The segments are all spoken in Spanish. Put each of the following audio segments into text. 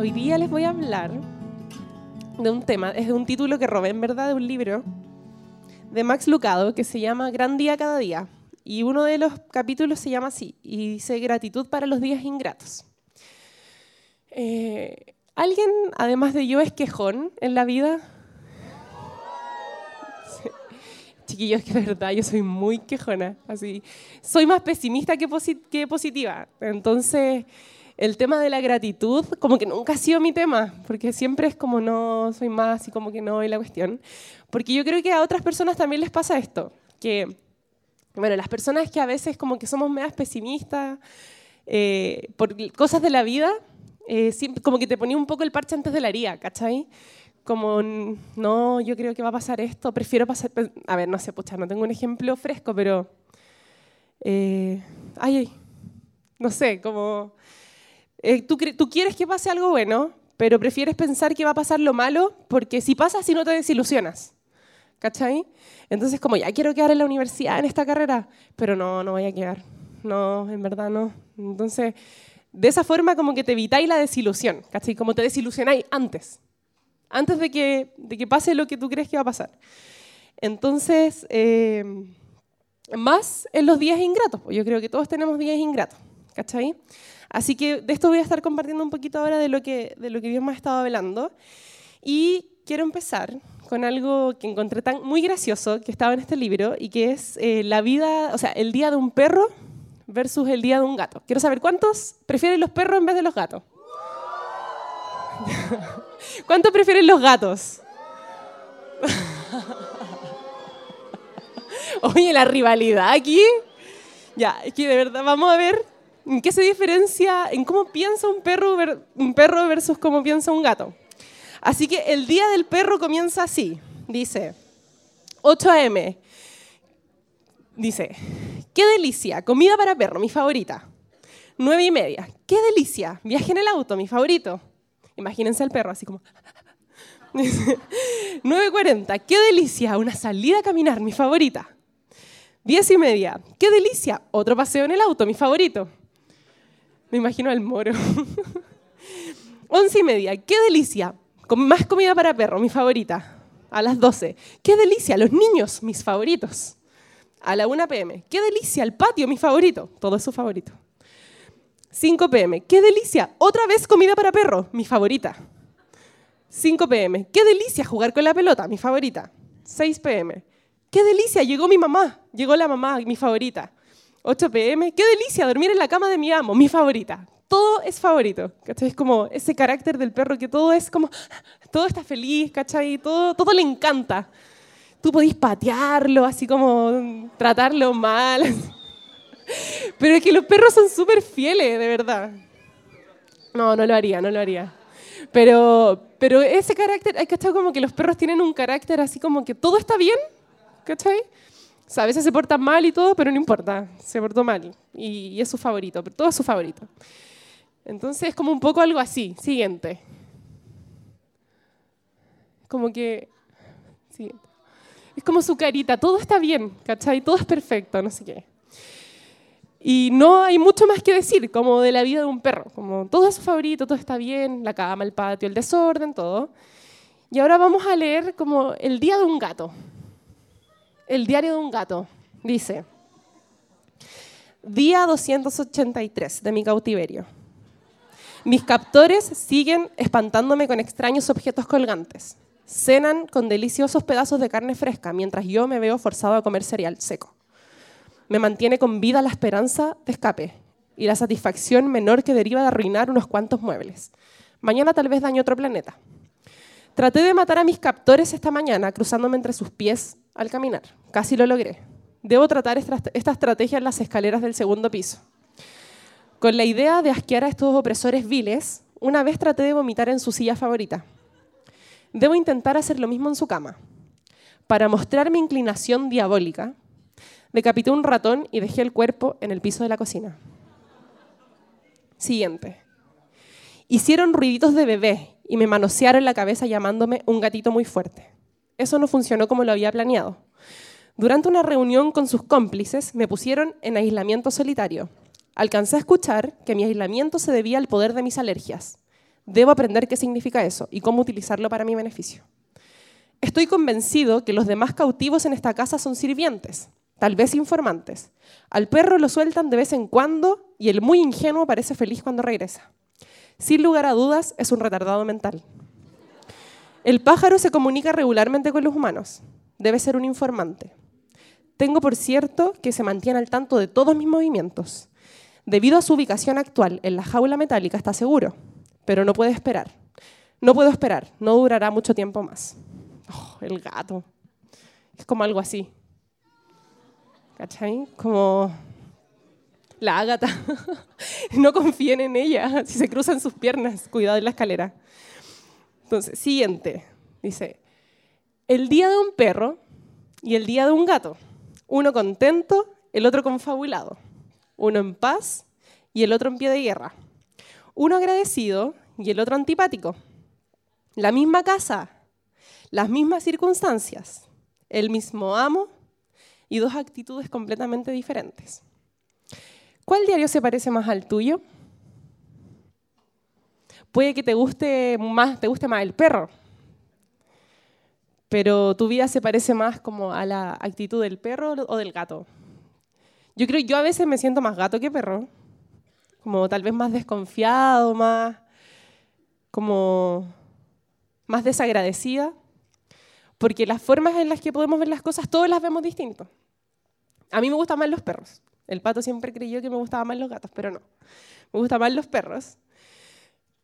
Hoy día les voy a hablar de un tema, es de un título que robé en verdad de un libro de Max Lucado que se llama Gran Día Cada Día. Y uno de los capítulos se llama así, y dice Gratitud para los días ingratos. Eh, ¿Alguien, además de yo, es quejón en la vida? Chiquillos, que de verdad yo soy muy quejona. Así, soy más pesimista que, que positiva. Entonces, el tema de la gratitud como que nunca ha sido mi tema, porque siempre es como no, soy más y como que no, y la cuestión. Porque yo creo que a otras personas también les pasa esto, que, bueno, las personas que a veces como que somos más pesimistas eh, por cosas de la vida, eh, como que te ponía un poco el parche antes de la haría, ¿cachai? Como, no, yo creo que va a pasar esto, prefiero pasar, a ver, no sé, pucha, no tengo un ejemplo fresco, pero, eh, ay, no sé, como eh, tú, quieres que pase algo bueno, pero prefieres pensar que va a pasar lo malo, porque si pasa, si no te desilusionas. ¿Cachai? Entonces, como ya quiero quedar en la universidad en esta carrera, pero no, no voy a quedar. No, en verdad no. Entonces, de esa forma como que te evitáis la desilusión, ¿cachai? Como te desilusionáis antes, antes de que, de que pase lo que tú crees que va a pasar. Entonces, eh, más en los días ingratos, pues yo creo que todos tenemos días ingratos, ¿cachai? Así que de esto voy a estar compartiendo un poquito ahora de lo que, de lo que Dios me ha estado hablando. Y quiero empezar con algo que encontré tan muy gracioso que estaba en este libro y que es eh, la vida, o sea, el día de un perro versus el día de un gato. Quiero saber cuántos prefieren los perros en vez de los gatos. ¿Cuántos prefieren los gatos? Oye, la rivalidad aquí. Ya, es que de verdad, vamos a ver ¿En qué se diferencia en cómo piensa un perro, un perro versus cómo piensa un gato? Así que el día del perro comienza así. Dice, 8 a.m. Dice, qué delicia, comida para perro, mi favorita. 9 y media, qué delicia, viaje en el auto, mi favorito. Imagínense al perro así como... 9.40, qué delicia, una salida a caminar, mi favorita. 10 y media, qué delicia, otro paseo en el auto, mi favorito. Me imagino al moro. Once y media, qué delicia. Con más comida para perro, mi favorita. A las 12, qué delicia, los niños, mis favoritos. A la 1 pm, qué delicia, el patio, mi favorito. Todo es su favorito. 5 pm, qué delicia, otra vez comida para perro, mi favorita. 5 pm, qué delicia jugar con la pelota, mi favorita. 6 pm, qué delicia, llegó mi mamá, llegó la mamá, mi favorita. 8 pm, qué delicia dormir en la cama de mi amo, mi favorita. Todo es favorito, ¿cachai? Es como ese carácter del perro que todo es como, todo está feliz, ¿cachai? Todo, todo le encanta. Tú podís patearlo, así como tratarlo mal. Pero es que los perros son súper fieles, de verdad. No, no lo haría, no lo haría. Pero, pero ese carácter, hay que estar como que los perros tienen un carácter así como que todo está bien, ¿cachai? A veces se porta mal y todo, pero no importa, se portó mal y, es su favorito, pero todo es su favorito. Entonces es como un poco algo así. Siguiente. Como que... Siguiente. Es como su carita, todo está bien, ¿cachai? Todo es perfecto, no sé qué. Y no hay mucho más que decir, como de la vida de un perro, como todo es su favorito, todo está bien, la cama, el patio, el desorden, todo. Y ahora vamos a leer como el día de un gato el diario de un gato. Dice, día 283 de mi cautiverio. Mis captores siguen espantándome con extraños objetos colgantes. Cenan con deliciosos pedazos de carne fresca mientras yo me veo forzado a comer cereal seco. Me mantiene con vida la esperanza de escape y la satisfacción menor que deriva de arruinar unos cuantos muebles. Mañana tal vez daño otro planeta. Traté de matar a mis captores esta mañana cruzándome entre sus pies al caminar. Casi lo logré. Debo tratar esta estrategia en las escaleras del segundo piso. Con la idea de asquear a estos opresores viles, una vez traté de vomitar en su silla favorita. Debo intentar hacer lo mismo en su cama. Para mostrar mi inclinación diabólica, decapité un ratón y dejé el cuerpo en el piso de la cocina. Siguiente. Hicieron ruiditos de bebé y me manosearon la cabeza llamándome un gatito muy fuerte. Eso no funcionó como lo había planeado. Durante una reunión con sus cómplices me pusieron en aislamiento solitario. Alcancé a escuchar que mi aislamiento se debía al poder de mis alergias. Debo aprender qué significa eso y cómo utilizarlo para mi beneficio. Estoy convencido que los demás cautivos en esta casa son sirvientes, tal vez informantes. Al perro lo sueltan de vez en cuando y el muy ingenuo parece feliz cuando regresa. Sin lugar a dudas, es un retardado mental. El pájaro se comunica regularmente con los humanos. Debe ser un informante. Tengo por cierto que se mantiene al tanto de todos mis movimientos. Debido a su ubicación actual en la jaula metálica está seguro, pero no puede esperar. No puedo esperar, no durará mucho tiempo más. Oh, el gato. Es como algo así. ¿Cachai? Como la ágata. no confíen en ella. Si se cruzan sus piernas, cuidado en la escalera. Entonces, siguiente. Dice, el día de un perro y el día de un gato. Uno contento, el otro confabulado. Uno en paz y el otro en pie de guerra. Uno agradecido y el otro antipático. La misma casa, las mismas circunstancias, el mismo amo y dos actitudes completamente diferentes. ¿Cuál diario se parece más al tuyo? Puede que te guste más, te guste más el perro, pero tu vida se parece más como a la actitud del perro o del gato. Yo creo, yo a veces me siento más gato que perro, como tal vez más desconfiado, más como más desagradecida, porque las formas en las que podemos ver las cosas, todas las vemos distintos. A mí me gustan más los perros. El pato siempre creyó que me gustaban más los gatos, pero no. Me gustan más los perros.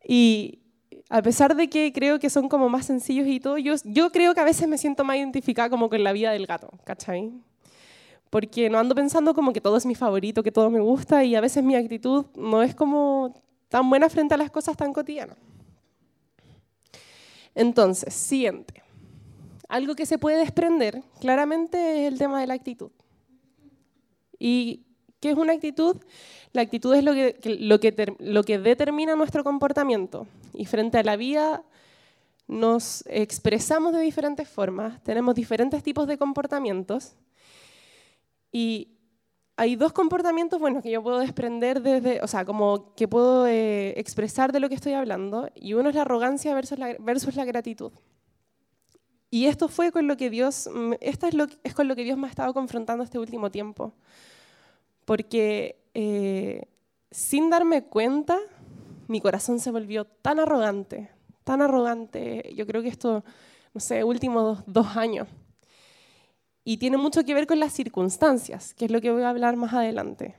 Y a pesar de que creo que son como más sencillos y todo, yo, yo creo que a veces me siento más identificada como con la vida del gato, ¿cachai? Porque no ando pensando como que todo es mi favorito, que todo me gusta y a veces mi actitud no es como tan buena frente a las cosas tan cotidianas. Entonces, siguiente. Algo que se puede desprender claramente es el tema de la actitud. ¿Y qué es una actitud? La actitud es lo que, lo que, lo que determina nuestro comportamiento. Y frente a la vida nos expresamos de diferentes formas, tenemos diferentes tipos de comportamientos. Y hay dos comportamientos buenos que yo puedo desprender desde, o sea, como que puedo eh, expresar de lo que estoy hablando, y uno es la arrogancia versus la, versus la gratitud. Y esto fue con lo que Dios, esta es, lo, es con lo que Dios me ha estado confrontando este último tiempo. Porque eh, sin darme cuenta, mi corazón se volvió tan arrogante, tan arrogante, yo creo que esto, no sé, últimos dos años y tiene mucho que ver con las circunstancias, que es lo que voy a hablar más adelante.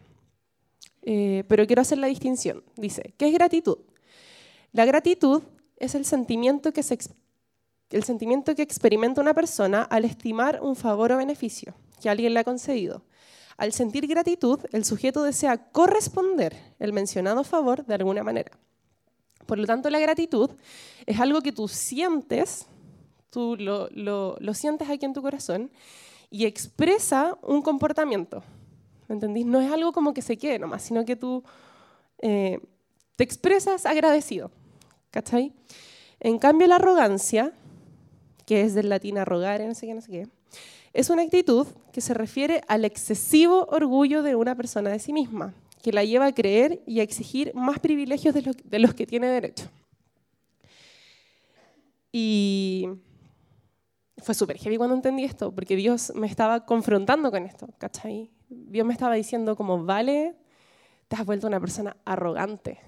Eh, pero quiero hacer la distinción. Dice, ¿qué es gratitud? La gratitud es el sentimiento que, el sentimiento que experimenta una persona al estimar un favor o beneficio que alguien le ha concedido. Al sentir gratitud, el sujeto desea corresponder el mencionado favor de alguna manera. Por lo tanto, la gratitud es algo que tú sientes, tú lo, sientes aquí en tu corazón y expresa un comportamiento. ¿Me entendís? No es algo como que se quede nomás, sino que tú eh, te expresas agradecido. ¿Cachai? En cambio, la arrogancia, que es del latín arrogar, no sé qué, no sé qué, es una actitud que se refiere al excesivo orgullo de una persona de sí misma, que la lleva a creer y a exigir más privilegios de los, que tiene derecho. Y fue súper heavy cuando entendí esto, porque Dios me estaba confrontando con esto, ¿cachai? Dios me estaba diciendo como, vale, te has vuelto una persona arrogante,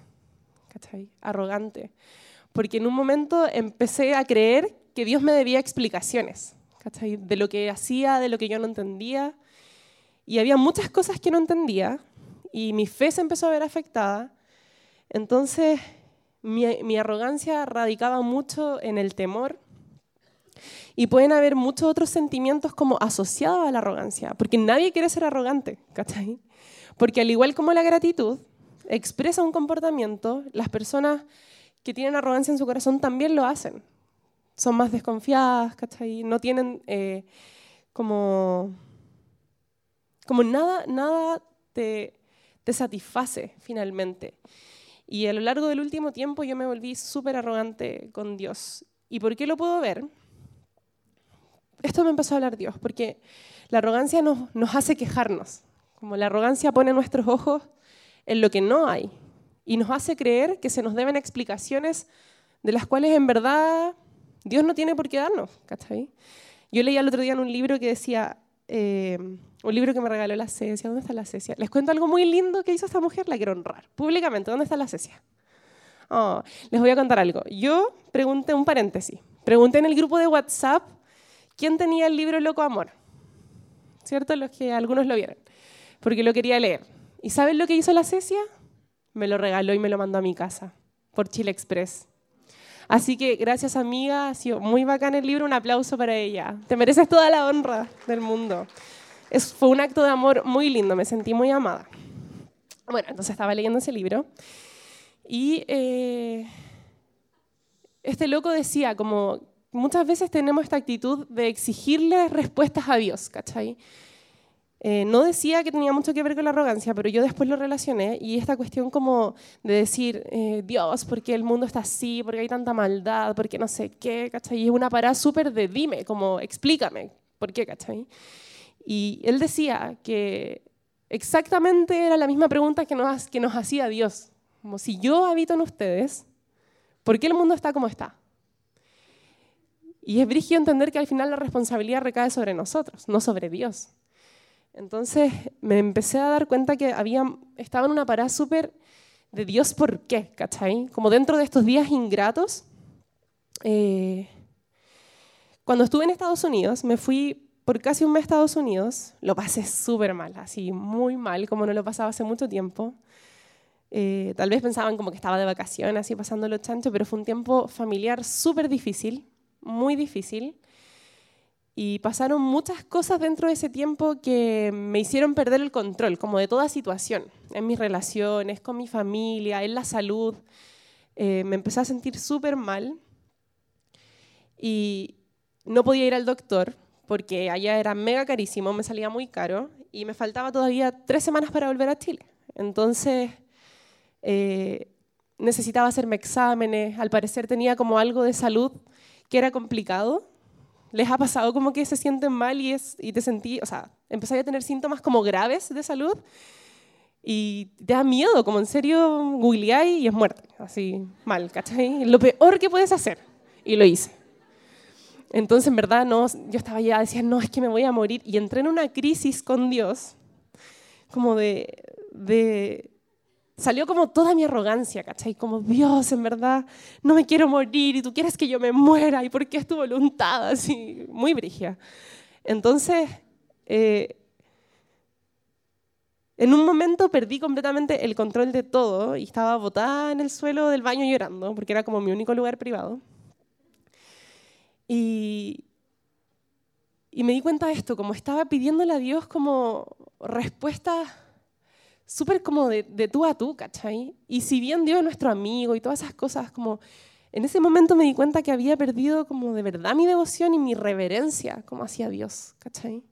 ¿cachai? Arrogante. Porque en un momento empecé a creer que Dios me debía explicaciones, De lo que hacía, de lo que yo no entendía. Y había muchas cosas que no entendía y mi fe se empezó a ver afectada. Entonces, mi, mi arrogancia radicaba mucho en el temor y pueden haber muchos otros sentimientos como asociados a la arrogancia, porque nadie quiere ser arrogante, ¿cachai? Porque al igual como la gratitud expresa un comportamiento, las personas que tienen arrogancia en su corazón también lo hacen. Son más desconfiadas, ¿cachai? No tienen eh, como, como nada, nada te, te satisface finalmente. Y a lo largo del último tiempo yo me volví súper arrogante con Dios. ¿Y por qué lo puedo ver? esto me empezó a hablar Dios, porque la arrogancia nos, nos hace quejarnos. Como la arrogancia pone nuestros ojos en lo que no hay y nos hace creer que se nos deben explicaciones de las cuales en verdad Dios no tiene por qué darnos, ¿cachai? Yo leía el otro día en un libro que decía, eh, un libro que me regaló la Cecia, ¿dónde está la Cecia? Les cuento algo muy lindo que hizo esta mujer, la quiero honrar, públicamente, ¿dónde está la Cecia? Oh, les voy a contar algo. Yo pregunté, un paréntesis, pregunté en el grupo de WhatsApp quién tenía el libro Loco Amor, ¿cierto? Los que algunos lo vieron, porque lo quería leer. ¿Y saben lo que hizo la Cecia? Me lo regaló y me lo mandó a mi casa, por Chile Express. Así que gracias amiga, ha sido muy bacán el libro, un aplauso para ella. Te mereces toda la honra del mundo. Fue un acto de amor muy lindo, me sentí muy amada. Bueno, entonces estaba leyendo ese libro y eh, este loco decía como muchas veces tenemos esta actitud de exigirle respuestas a Dios, ¿cachai? Eh, no decía que tenía mucho que ver con la arrogancia, pero yo después lo relacioné y esta cuestión como de decir, eh, Dios, ¿por qué el mundo está así? ¿Por qué hay tanta maldad? ¿Por qué no sé qué? Y es una parada súper de dime, como explícame, ¿por qué? Y él decía que exactamente era la misma pregunta que nos, que nos hacía Dios. Como si yo habito en ustedes, ¿por qué el mundo está como está? Y es brígido entender que al final la responsabilidad recae sobre nosotros, no sobre Dios. Entonces me empecé a dar cuenta que había, estaba en una parada súper de Dios por qué, ¿cachai? Como dentro de estos días ingratos. Eh, cuando estuve en Estados Unidos, me fui por casi un mes a Estados Unidos, lo pasé súper mal, así muy mal, como no lo pasaba hace mucho tiempo. Eh, tal vez pensaban como que estaba de vacaciones, así pasándolo chancho, pero fue un tiempo familiar súper difícil, muy difícil. Y pasaron muchas cosas dentro de ese tiempo que me hicieron perder el control, como de toda situación, en mis relaciones, con mi familia, en la salud. Eh, me empecé a sentir súper mal y no podía ir al doctor porque allá era mega carísimo, me salía muy caro y me faltaba todavía tres semanas para volver a Chile. Entonces eh, necesitaba hacerme exámenes, al parecer tenía como algo de salud que era complicado ¿Les ha pasado como que se sienten mal y, es, y te sentí, o sea, empezáis a tener síntomas como graves de salud y te da miedo, como en serio googleáis y es muerte, así mal, ¿cachai? Lo peor que puedes hacer. Y lo hice. Entonces, en verdad, no, yo estaba ya, decía, no, es que me voy a morir. Y entré en una crisis con Dios, como de, de salió como toda mi arrogancia, ¿cachai? Como, Dios, en verdad, no me quiero morir y tú quieres que yo me muera y por qué es tu voluntad, así, muy brigia. Entonces, eh, en un momento perdí completamente el control de todo y estaba botada en el suelo del baño llorando, porque era como mi único lugar privado. Y, y me di cuenta de esto, como estaba pidiéndole a Dios como respuesta súper como de, tú a tú, ¿cachai? Y si bien Dios es nuestro amigo y todas esas cosas, como en ese momento me di cuenta que había perdido como de verdad mi devoción y mi reverencia como hacia Dios, ¿cachai?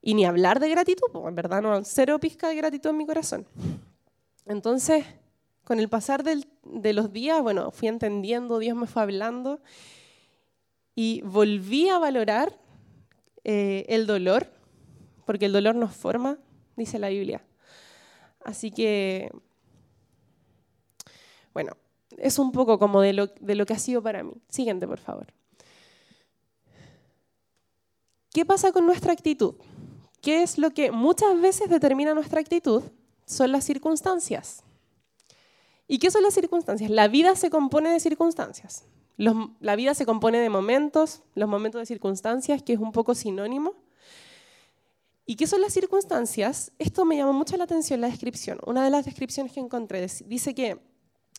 Y ni hablar de gratitud, pues en verdad no, cero pizca de gratitud en mi corazón. Entonces, con el pasar de los días, bueno, fui entendiendo, Dios me fue hablando y volví a valorar eh, el dolor, porque el dolor nos forma, dice la Biblia. Así que, bueno, es un poco como de lo, de lo que ha sido para mí. Siguiente, por favor. ¿Qué pasa con nuestra actitud? ¿Qué es lo que muchas veces determina nuestra actitud? Son las circunstancias. ¿Y qué son las circunstancias? La vida se compone de circunstancias. la vida se compone de momentos, los momentos de circunstancias, que es un poco sinónimo. ¿Y qué son las circunstancias? Esto me llamó mucho la atención la descripción. Una de las descripciones que encontré dice que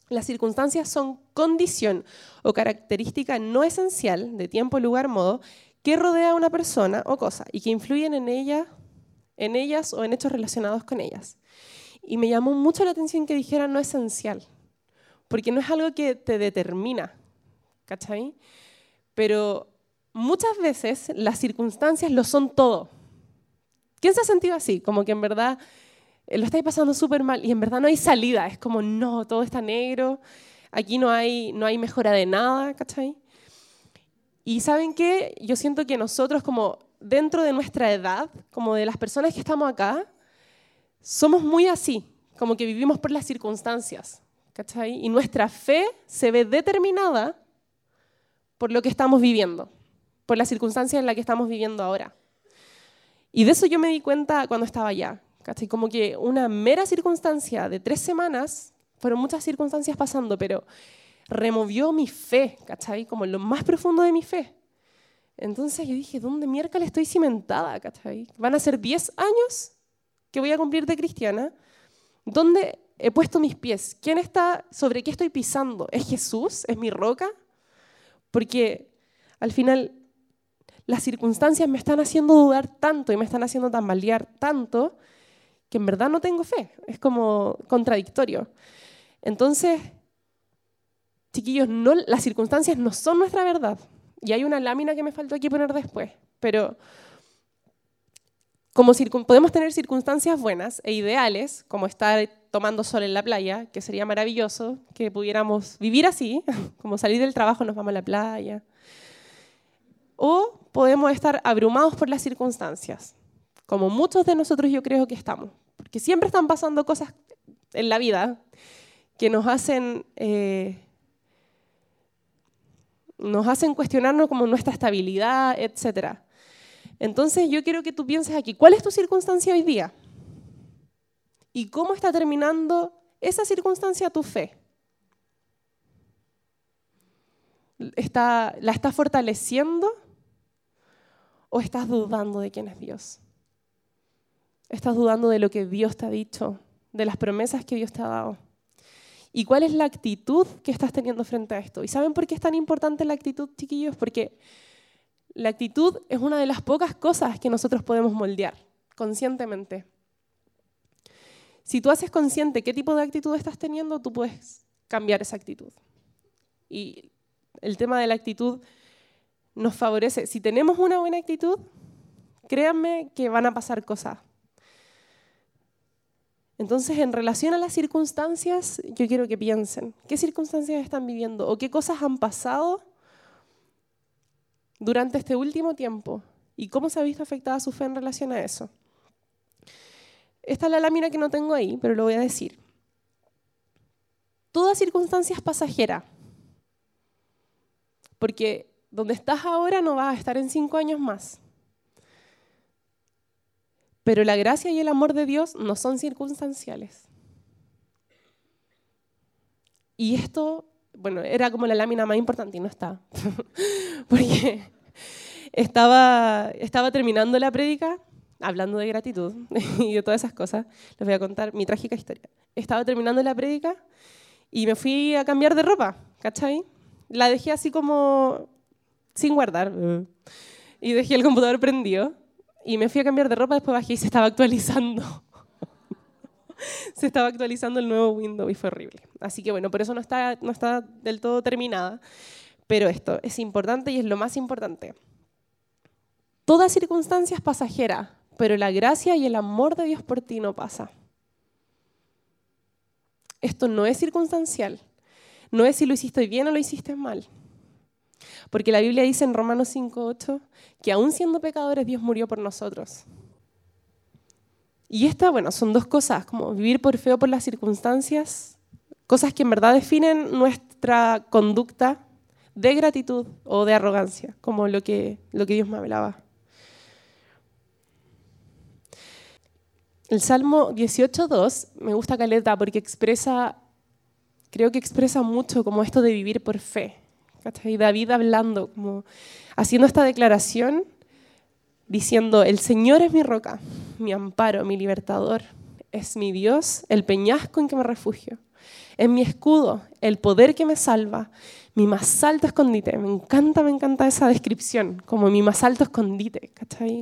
las circunstancias son condición o característica no esencial de tiempo, lugar, modo que rodea a una persona o cosa y que influyen en ella, en ellas o en hechos relacionados con ellas. Y me llamó mucho la atención que dijera no esencial, porque no es algo que te determina, ¿cachai? Pero muchas veces las circunstancias lo son todo. ¿Quién se ha sentido así? Como que en verdad eh, lo estáis pasando súper mal y en verdad no hay salida. Es como, no, todo está negro, aquí no hay, no hay mejora de nada, ¿cachai? Y ¿saben qué? Yo siento que nosotros como dentro de nuestra edad, como de las personas que estamos acá, somos muy así, como que vivimos por las circunstancias. ¿cachai? Y nuestra fe se ve determinada por lo que estamos viviendo, por las circunstancias en las que estamos viviendo ahora. Y de eso yo me di cuenta cuando estaba allá, ¿cachai? Como que una mera circunstancia de tres semanas, fueron muchas circunstancias pasando, pero removió mi fe, ¿cachai? Como lo más profundo de mi fe. Entonces yo dije, ¿dónde miércoles estoy cimentada, ¿cachai? Van a ser 10 años que voy a cumplir de cristiana. ¿Dónde he puesto mis pies? ¿Quién está, sobre qué estoy pisando? ¿Es Jesús? ¿Es mi roca? Porque al final las circunstancias me están haciendo dudar tanto y me están haciendo tambalear tanto que en verdad no tengo fe. Es como contradictorio. Entonces, chiquillos, no, las circunstancias no son nuestra verdad. Y hay una lámina que me faltó aquí poner después. Pero como podemos tener circunstancias buenas e ideales, como estar tomando sol en la playa, que sería maravilloso que pudiéramos vivir así, como salir del trabajo nos vamos a la playa. O podemos estar abrumados por las circunstancias, como muchos de nosotros yo creo que estamos, porque siempre están pasando cosas en la vida que nos hacen eh, nos hacen cuestionarnos como nuestra estabilidad, etc. Entonces yo quiero que tú pienses aquí, ¿cuál es tu circunstancia hoy día? ¿Y cómo está terminando esa circunstancia tu fe? ¿Está, ¿La estás fortaleciendo o estás dudando de quién es Dios? ¿Estás dudando de lo que Dios te ha dicho, de las promesas que Dios te ha dado? ¿Y cuál es la actitud que estás teniendo frente a esto? ¿Y saben por qué es tan importante la actitud, chiquillos? Porque la actitud es una de las pocas cosas que nosotros podemos moldear conscientemente. Si tú haces consciente qué tipo de actitud estás teniendo, tú puedes cambiar esa actitud. Y el tema de la actitud nos favorece. Si tenemos una buena actitud, créanme que van a pasar cosas entonces, en relación a las circunstancias, yo quiero que piensen, ¿qué circunstancias están viviendo o qué cosas han pasado durante este último tiempo? ¿Y cómo se ha visto afectada su fe en relación a eso? Esta es la lámina que no tengo ahí, pero lo voy a decir. Toda circunstancia es pasajera, porque donde estás ahora no vas a estar en cinco años más. Pero la gracia y el amor de Dios no son circunstanciales. Y esto, bueno, era como la lámina más importante y no está. Porque estaba, estaba terminando la prédica, hablando de gratitud y de todas esas cosas. Les voy a contar mi trágica historia. Estaba terminando la prédica y me fui a cambiar de ropa, ¿cachai? La dejé así como sin guardar. Y dejé el computador prendido y me fui a cambiar de ropa, después bajé y se estaba actualizando. se estaba actualizando el nuevo Windows y fue horrible. Así que bueno, por eso no está, no está del todo terminada. Pero esto es importante y es lo más importante. Toda circunstancia es pasajera, pero la gracia y el amor de Dios por ti no pasa. Esto no es circunstancial. No es si lo hiciste bien o lo hiciste mal. Porque la Biblia dice en Romanos 5.8 que aún siendo pecadores Dios murió por nosotros. Y esta, bueno, son dos cosas, como vivir por fe o por las circunstancias, cosas que en verdad definen nuestra conducta de gratitud o de arrogancia, como lo que, lo que Dios me hablaba. El Salmo 18.2 me gusta caleta porque expresa, creo que expresa mucho como esto de vivir por fe. Y David hablando, haciendo esta declaración, diciendo, el Señor es mi roca, mi amparo, mi libertador, es mi Dios, el peñasco en que me refugio, es mi escudo, el poder que me salva, mi más alto escondite. Me encanta, me encanta esa descripción, como mi más alto escondite,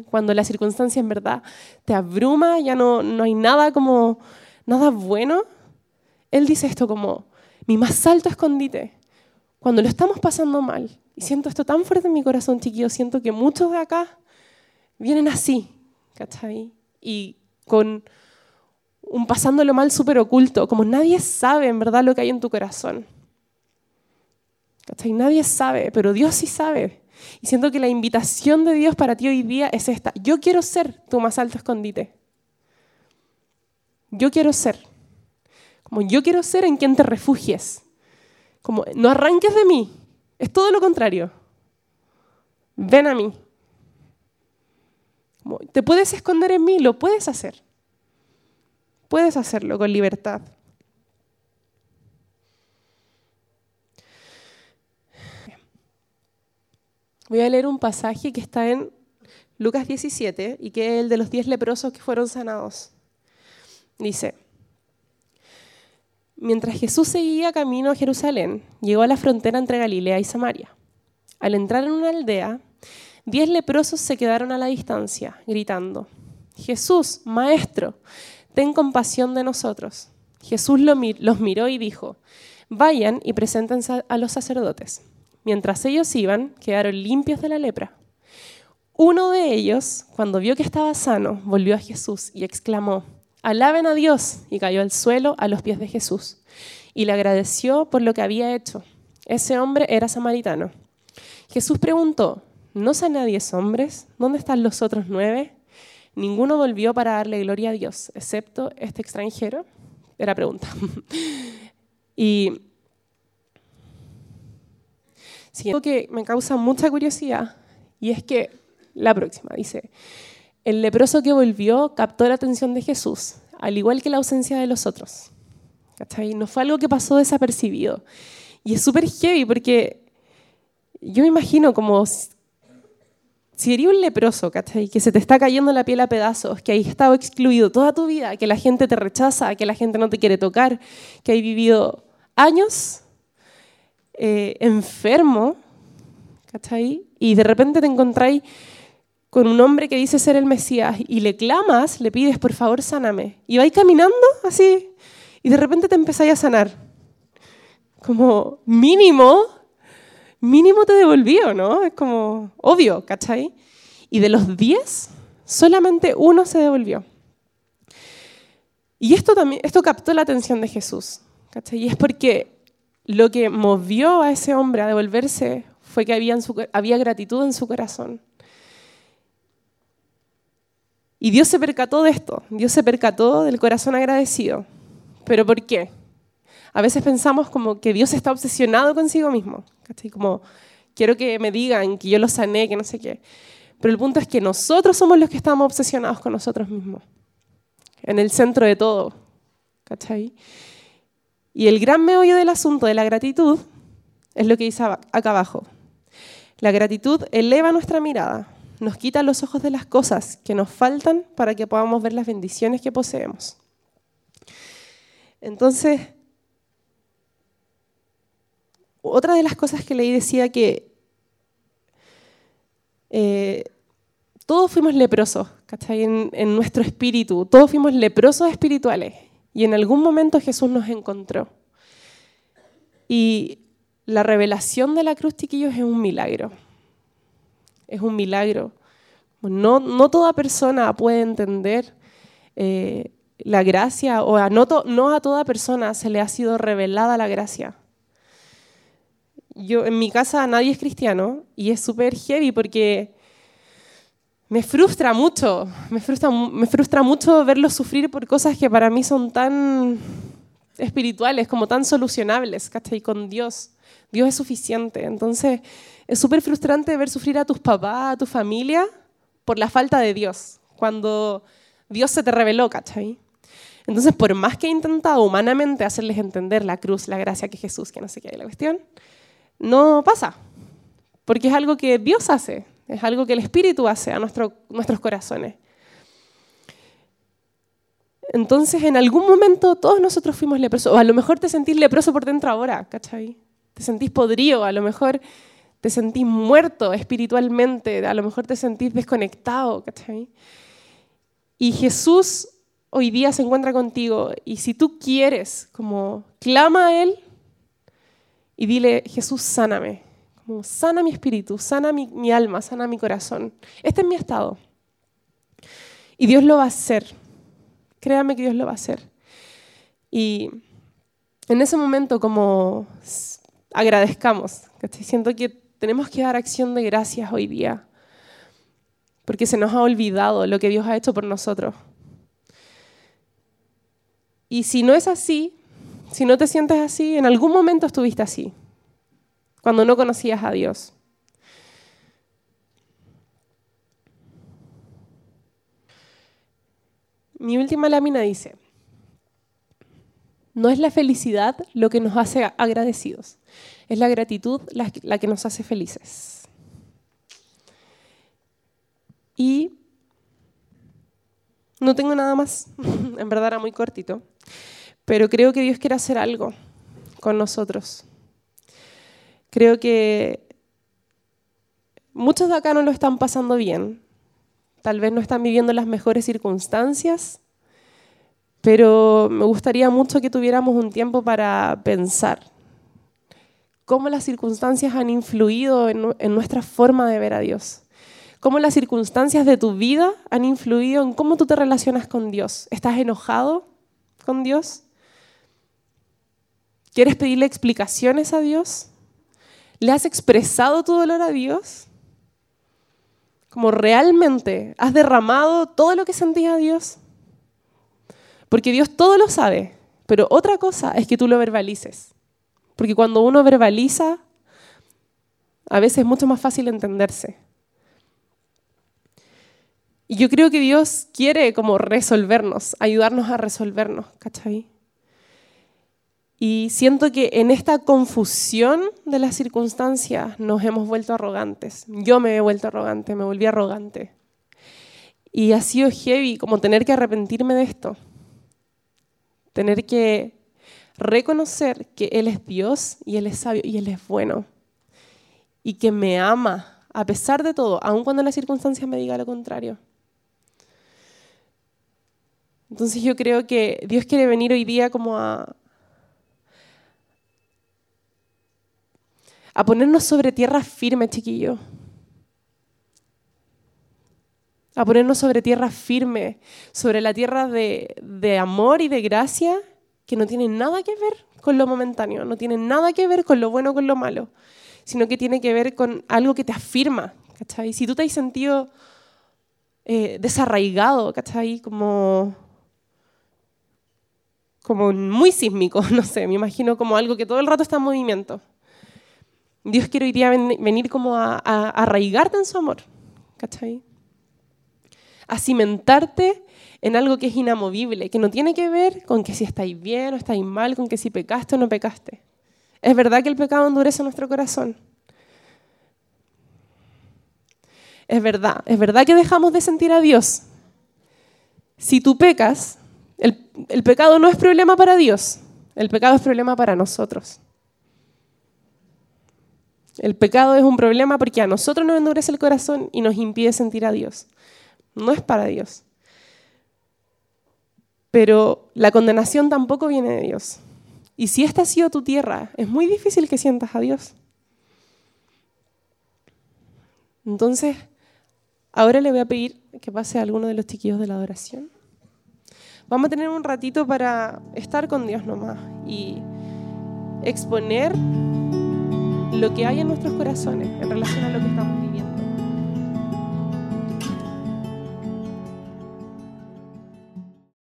Cuando la circunstancia en verdad te abruma, ya no, no hay nada como, nada bueno. Él dice esto como, mi más alto escondite, cuando lo estamos pasando mal, y siento esto tan fuerte en mi corazón, chiquillo, siento que muchos de acá vienen así, ¿cachai? Y con un pasándolo mal súper oculto, como nadie sabe en verdad lo que hay en tu corazón. ¿Cachai? Nadie sabe, pero Dios sí sabe. Y siento que la invitación de Dios para ti hoy día es esta. Yo quiero ser tu más alto escondite. Yo quiero ser. Como yo quiero ser en quien te refugies. Como no arranques de mí. Es todo lo contrario. Ven a mí. Te puedes esconder en mí, lo puedes hacer. Puedes hacerlo con libertad. Voy a leer un pasaje que está en Lucas 17 y que es el de los diez leprosos que fueron sanados. Dice, mientras Jesús seguía camino a Jerusalén, llegó a la frontera entre Galilea y Samaria. Al entrar en una aldea, diez leprosos se quedaron a la distancia, gritando, Jesús, Maestro, ten compasión de nosotros. Jesús los miró y dijo, vayan y preséntense a los sacerdotes. Mientras ellos iban, quedaron limpios de la lepra. Uno de ellos, cuando vio que estaba sano, volvió a Jesús y exclamó, Alaben a Dios, y cayó al suelo a los pies de Jesús, y le agradeció por lo que había hecho. Ese hombre era samaritano. Jesús preguntó, ¿no sané a diez hombres? ¿Dónde están los otros nueve? Ninguno volvió para darle gloria a Dios, excepto este extranjero. Era pregunta. y algo que me causa mucha curiosidad y es que la próxima dice, el leproso que volvió captó la atención de Jesús, al igual que la ausencia de los otros. ¿Cachai? No fue algo que pasó desapercibido. Y es súper heavy porque yo me imagino como si eres un leproso, ¿cachai? Que se te está cayendo la piel a pedazos, que has estado excluido toda tu vida, que la gente te rechaza, que la gente no te quiere tocar, que has vivido años eh, enfermo, ¿cachai? Y de repente te encontráis con un hombre que dice ser el Mesías y le clamas, le pides, por favor, sáname. Y vais caminando así y de repente te empezáis a sanar. Como mínimo, mínimo te devolvió, ¿no? Es como obvio, ¿cachai? Y de los diez, solamente uno se devolvió. Y esto también, esto captó la atención de Jesús, ¿cachai? Y es porque lo que movió a ese hombre a devolverse fue que había gratitud en su corazón. Y Dios se percató de esto, Dios se percató del corazón agradecido. ¿Pero por qué? A veces pensamos como que Dios está obsesionado consigo mismo, como quiero que me digan que yo lo sané, que no sé qué. Pero el punto es que nosotros somos los que estamos obsesionados con nosotros mismos, en el centro de todo. ¿cachai? Y el gran meollo del asunto de la gratitud es lo que dice acá abajo. La gratitud eleva nuestra mirada, nos quita los ojos de las cosas que nos faltan para que podamos ver las bendiciones que poseemos. Entonces, otra de las cosas que leí decía que eh, todos fuimos leprosos, ¿cachai? en nuestro espíritu, todos fuimos leprosos espirituales. Y en algún momento Jesús nos encontró. Y la revelación de la cruz, chiquillos, es un milagro. Es un milagro. No, no toda persona puede entender eh, la gracia, o a, no, a toda persona se le ha sido revelada la gracia. Yo, en mi casa nadie es cristiano y es súper heavy porque me frustra mucho, me frustra mucho verlos sufrir por cosas que para mí son tan espirituales, como tan solucionables, ¿cachai? Con Dios. Dios es suficiente. Entonces, es súper frustrante ver sufrir a tus papás, a tu familia, por la falta de Dios, cuando Dios se te reveló, ¿cachai? Entonces, por más que he intentado humanamente hacerles entender la cruz, la gracia que Jesús, que no sé qué la cuestión, no pasa, porque es algo que Dios hace, es algo que el Espíritu hace a nuestros corazones. Entonces, en algún momento todos nosotros fuimos leprosos. O a lo mejor te sentís leproso por dentro ahora, ¿cachai? Te sentís podrido, a lo mejor te sentís muerto espiritualmente, a lo mejor te sentís desconectado, ¿cachai? Y Jesús hoy día se encuentra contigo y si tú quieres, como clama a Él y dile, Jesús, sáname, sana mi espíritu, sana mi, alma, sana mi corazón. Este es mi estado. Y Dios lo va a hacer. Créame que Dios lo va a hacer. Y en ese momento como agradezcamos, siento que tenemos que dar acción de gracias hoy día, porque se nos ha olvidado lo que Dios ha hecho por nosotros. Y si no es así, Si no te sientes así, en algún momento estuviste así, cuando no conocías a Dios. Mi última lámina dice, no es la felicidad lo que nos hace agradecidos, es la gratitud la, que nos hace felices. Y no tengo nada más, en verdad era muy cortito, pero creo que Dios quiere hacer algo con nosotros. Creo que muchos de acá no lo están pasando bien, tal vez no están viviendo las mejores circunstancias, pero me gustaría mucho que tuviéramos un tiempo para pensar cómo las circunstancias han influido en, nuestra forma de ver a Dios. Cómo las circunstancias de tu vida han influido en cómo tú te relacionas con Dios. ¿Estás enojado con Dios? ¿Quieres pedirle explicaciones a Dios? ¿Le has expresado tu dolor a Dios? como realmente has derramado todo lo que sentías a Dios. Porque Dios todo lo sabe, pero otra cosa es que tú lo verbalices. Porque cuando uno verbaliza, a veces es mucho más fácil entenderse. Y yo creo que Dios quiere como resolvernos, ayudarnos a resolvernos, ¿cachai? Y siento que en esta confusión de las circunstancias nos hemos vuelto arrogantes. Yo me he vuelto arrogante, me volví arrogante. Y ha sido heavy como tener que arrepentirme de esto. Tener que reconocer que Él es Dios y Él es sabio y Él es bueno. Y que me ama a pesar de todo, aun cuando las circunstancias me digan lo contrario. Entonces yo creo que Dios quiere venir hoy día como a, a ponernos sobre tierra firme, chiquillo. A ponernos sobre tierra firme, sobre la tierra de, amor y de gracia que no tiene nada que ver con lo momentáneo, no tiene nada que ver con lo bueno o con lo malo, sino que tiene que ver con algo que te afirma. ¿cachai? Si tú te has sentido eh, desarraigado, ¿cachai? Como, como muy sísmico, no sé, me imagino como algo que todo el rato está en movimiento. Dios quiere hoy día venir como a, arraigarte en su amor, ¿cachai? A cimentarte en algo que es inamovible, que no tiene que ver con que si estáis bien o estáis mal, con que si pecaste o no pecaste. Es verdad que el pecado endurece nuestro corazón. Es verdad, es verdad que dejamos de sentir a Dios. Si tú pecas, el pecado no es problema para Dios, el pecado es problema para nosotros. El pecado es un problema porque a nosotros nos endurece el corazón y nos impide sentir a Dios. No es para Dios. Pero la condenación tampoco viene de Dios. Y si esta ha sido tu tierra, es muy difícil que sientas a Dios. Entonces, ahora le voy a pedir que pase a alguno de los chiquillos de la adoración. Vamos a tener un ratito para estar con Dios nomás y exponer lo que hay en nuestros corazones en relación a lo que estamos